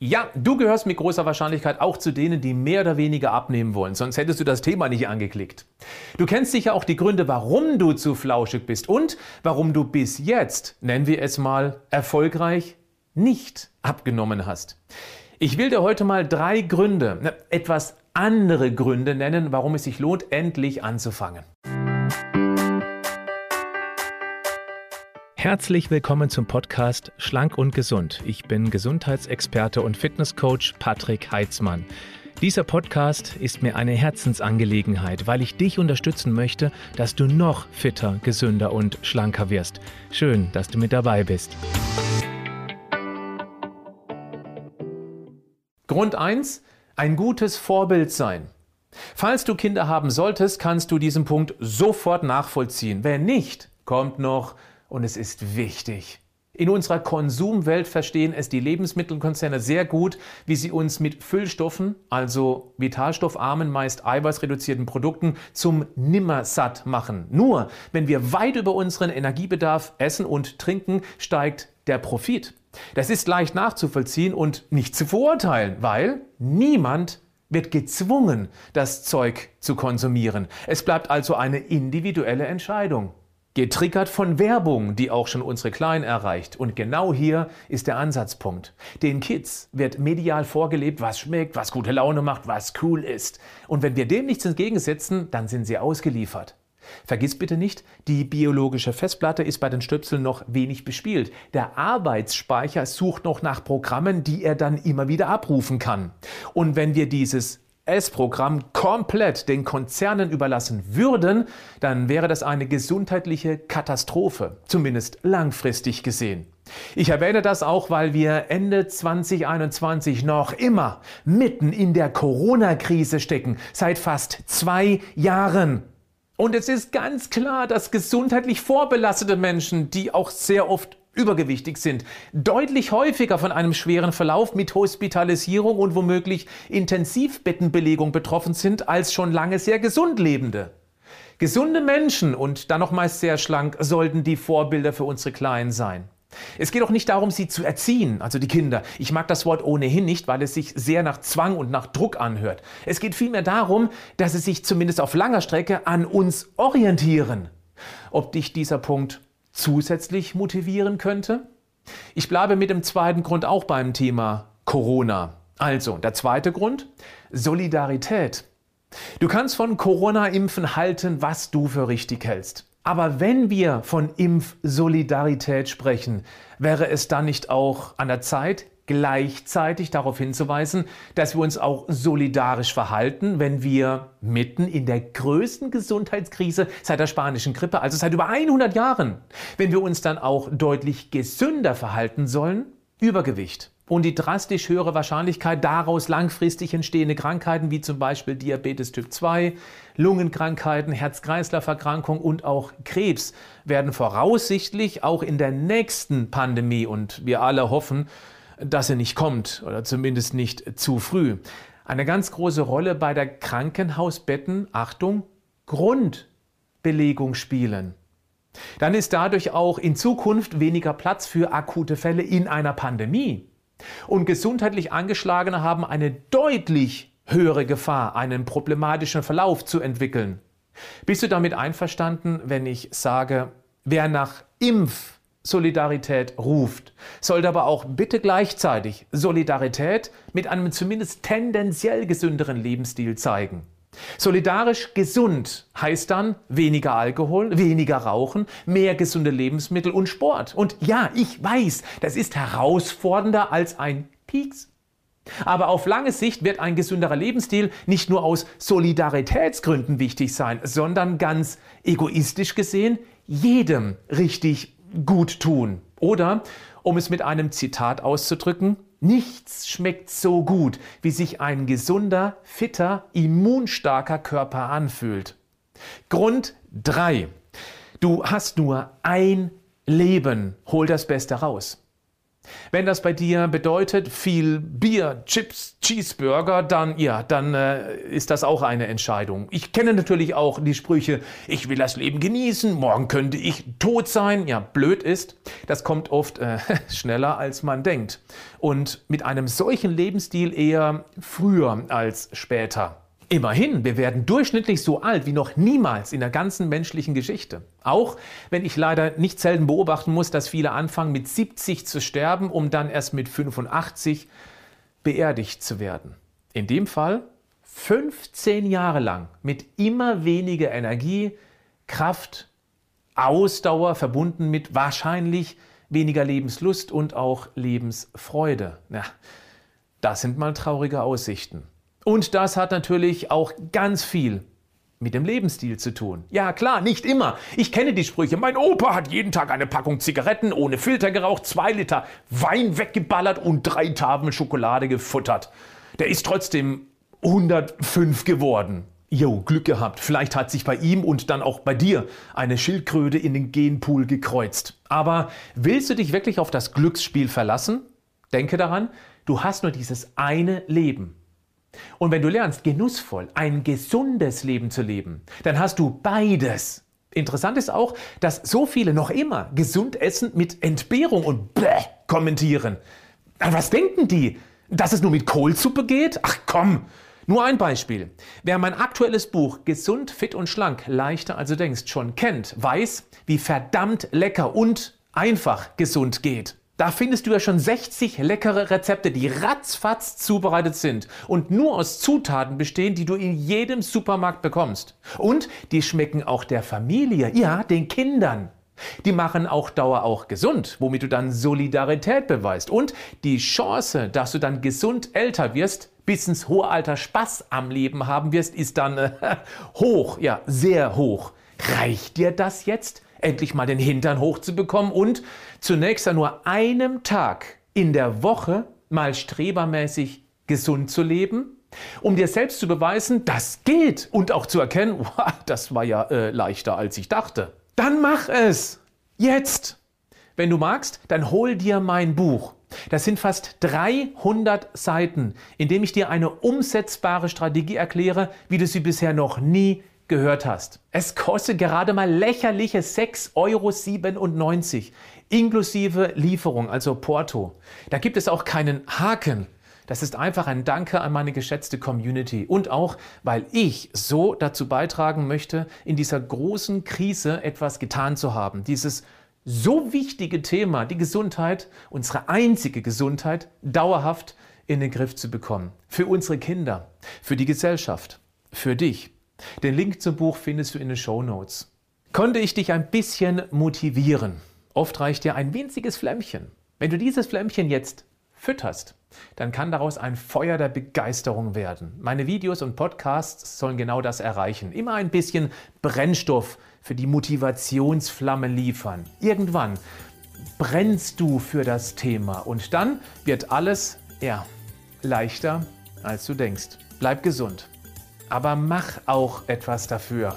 Ja, du gehörst mit großer Wahrscheinlichkeit auch zu denen, die mehr oder weniger abnehmen wollen, sonst hättest du das Thema nicht angeklickt. Du kennst sicher auch die Gründe, warum du zu flauschig bist und warum du bis jetzt, nennen wir es mal, erfolgreich nicht abgenommen hast. Ich will dir heute mal drei Gründe, etwas andere Gründe nennen, warum es sich lohnt, endlich anzufangen. Herzlich willkommen zum Podcast Schlank und Gesund. Ich bin Gesundheitsexperte und Fitnesscoach Patrick Heitzmann. Dieser Podcast ist mir eine Herzensangelegenheit, weil ich dich unterstützen möchte, dass du noch fitter, gesünder und schlanker wirst. Schön, dass du mit dabei bist. Grund 1. Ein gutes Vorbild sein. Falls du Kinder haben solltest, kannst du diesen Punkt sofort nachvollziehen. Wenn nicht, kommt noch und es ist wichtig. In unserer Konsumwelt verstehen es die Lebensmittelkonzerne sehr gut, wie sie uns mit Füllstoffen, also vitalstoffarmen, meist eiweißreduzierten Produkten, zum Nimmersatt machen. Nur wenn wir weit über unseren Energiebedarf essen und trinken, steigt der Profit. Das ist leicht nachzuvollziehen und nicht zu verurteilen, weil niemand wird gezwungen, das Zeug zu konsumieren. Es bleibt also eine individuelle Entscheidung. Getriggert von Werbung, die auch schon unsere Kleinen erreicht. Und genau hier ist der Ansatzpunkt. Den Kids wird medial vorgelebt, was schmeckt, was gute Laune macht, was cool ist. Und wenn wir dem nichts entgegensetzen, dann sind sie ausgeliefert. Vergiss bitte nicht, die biologische Festplatte ist bei den Stöpseln noch wenig bespielt. Der Arbeitsspeicher sucht noch nach Programmen, die er dann immer wieder abrufen kann. Und wenn wir dieses S-Programm komplett den Konzernen überlassen würden, dann wäre das eine gesundheitliche Katastrophe, zumindest langfristig gesehen. Ich erwähne das auch, weil wir Ende 2021 noch immer mitten in der Corona-Krise stecken, seit fast zwei Jahren. Und es ist ganz klar, dass gesundheitlich vorbelastete Menschen, die auch sehr oft übergewichtig sind, deutlich häufiger von einem schweren Verlauf mit Hospitalisierung und womöglich Intensivbettenbelegung betroffen sind als schon lange sehr gesund lebende. Gesunde Menschen und dann noch meist sehr schlank sollten die Vorbilder für unsere Kleinen sein. Es geht auch nicht darum, sie zu erziehen, also die Kinder. Ich mag das Wort ohnehin nicht, weil es sich sehr nach Zwang und nach Druck anhört. Es geht vielmehr darum, dass sie sich zumindest auf langer Strecke an uns orientieren. Ob dich dieser Punkt zusätzlich motivieren könnte? Ich bleibe mit dem zweiten Grund auch beim Thema Corona. Also, der zweite Grund, Solidarität. Du kannst von Corona-Impfen halten, was du für richtig hältst. Aber wenn wir von Impfsolidarität sprechen, wäre es dann nicht auch an der Zeit, gleichzeitig darauf hinzuweisen, dass wir uns auch solidarisch verhalten, wenn wir mitten in der größten Gesundheitskrise seit der spanischen Grippe, also seit über 100 Jahren, wenn wir uns dann auch deutlich gesünder verhalten sollen, Übergewicht und die drastisch höhere Wahrscheinlichkeit daraus langfristig entstehende Krankheiten wie zum Beispiel Diabetes Typ 2, Lungenkrankheiten, Herz-Kreislauf-Erkrankung und auch Krebs werden voraussichtlich auch in der nächsten Pandemie und wir alle hoffen, dass er nicht kommt oder zumindest nicht zu früh. Eine ganz große Rolle bei der Krankenhausbetten, Achtung, Grundbelegung spielen. Dann ist dadurch auch in Zukunft weniger Platz für akute Fälle in einer Pandemie. Und gesundheitlich Angeschlagene haben eine deutlich höhere Gefahr, einen problematischen Verlauf zu entwickeln. Bist du damit einverstanden, wenn ich sage, wer nach Impf Solidarität ruft, sollte aber auch bitte gleichzeitig Solidarität mit einem zumindest tendenziell gesünderen Lebensstil zeigen. Solidarisch gesund heißt dann weniger Alkohol, weniger Rauchen, mehr gesunde Lebensmittel und Sport. Und ja, ich weiß, das ist herausfordernder als ein Pieks. Aber auf lange Sicht wird ein gesünderer Lebensstil nicht nur aus Solidaritätsgründen wichtig sein, sondern ganz egoistisch gesehen jedem richtig gut tun. Oder, um es mit einem Zitat auszudrücken, nichts schmeckt so gut, wie sich ein gesunder, fitter, immunstarker Körper anfühlt. Grund 3. Du hast nur ein Leben. Hol das Beste raus. Wenn das bei dir bedeutet viel Bier, Chips, Cheeseburger, dann ja, dann äh, ist das auch eine Entscheidung. Ich kenne natürlich auch die Sprüche, ich will das Leben genießen, morgen könnte ich tot sein. Ja, blöd ist, das kommt oft äh, schneller als man denkt. Und mit einem solchen Lebensstil eher früher als später. Immerhin, wir werden durchschnittlich so alt wie noch niemals in der ganzen menschlichen Geschichte. Auch wenn ich leider nicht selten beobachten muss, dass viele anfangen mit 70 zu sterben, um dann erst mit 85 beerdigt zu werden. In dem Fall 15 Jahre lang mit immer weniger Energie, Kraft, Ausdauer verbunden mit wahrscheinlich weniger Lebenslust und auch Lebensfreude. Ja, das sind mal traurige Aussichten. Und das hat natürlich auch ganz viel mit dem Lebensstil zu tun. Ja, klar, nicht immer. Ich kenne die Sprüche. Mein Opa hat jeden Tag eine Packung Zigaretten ohne Filter geraucht, zwei Liter Wein weggeballert und drei Tafeln Schokolade gefuttert. Der ist trotzdem 105 geworden. Jo, Glück gehabt. Vielleicht hat sich bei ihm und dann auch bei dir eine Schildkröte in den Genpool gekreuzt. Aber willst du dich wirklich auf das Glücksspiel verlassen? Denke daran, du hast nur dieses eine Leben. Und wenn du lernst, genussvoll, ein gesundes Leben zu leben, dann hast du beides. Interessant ist auch, dass so viele noch immer gesund essen mit Entbehrung und Bäh kommentieren. Was denken die? Dass es nur mit Kohlsuppe geht? Ach komm! Nur ein Beispiel. Wer mein aktuelles Buch Gesund, fit und schlank, leichter als du denkst schon kennt, weiß, wie verdammt lecker und einfach gesund geht. Da findest du ja schon 60 leckere Rezepte, die ratzfatz zubereitet sind und nur aus Zutaten bestehen, die du in jedem Supermarkt bekommst. Und die schmecken auch der Familie, ja, den Kindern. Die machen auch Dauer auch gesund, womit du dann Solidarität beweist. Und die Chance, dass du dann gesund älter wirst, bis ins hohe Alter Spaß am Leben haben wirst, ist dann äh, hoch, ja, sehr hoch. Reicht dir das jetzt? Endlich mal den Hintern hochzubekommen und zunächst an nur einem Tag in der Woche mal strebermäßig gesund zu leben, um dir selbst zu beweisen, das geht und auch zu erkennen, wow, das war ja äh, leichter als ich dachte. Dann mach es! Jetzt! Wenn du magst, dann hol dir mein Buch. Das sind fast 300 Seiten, in dem ich dir eine umsetzbare Strategie erkläre, wie du sie bisher noch nie gehört hast. Es kostet gerade mal lächerliche 6,97 Euro inklusive Lieferung, also Porto. Da gibt es auch keinen Haken. Das ist einfach ein Danke an meine geschätzte Community und auch, weil ich so dazu beitragen möchte, in dieser großen Krise etwas getan zu haben. Dieses so wichtige Thema, die Gesundheit, unsere einzige Gesundheit, dauerhaft in den Griff zu bekommen. Für unsere Kinder, für die Gesellschaft, für dich. Den Link zum Buch findest du in den Show Notes. Konnte ich dich ein bisschen motivieren? Oft reicht dir ein winziges Flämmchen. Wenn du dieses Flämmchen jetzt fütterst, dann kann daraus ein Feuer der Begeisterung werden. Meine Videos und Podcasts sollen genau das erreichen. Immer ein bisschen Brennstoff für die Motivationsflamme liefern. Irgendwann brennst du für das Thema und dann wird alles, ja, leichter, als du denkst. Bleib gesund aber mach auch etwas dafür.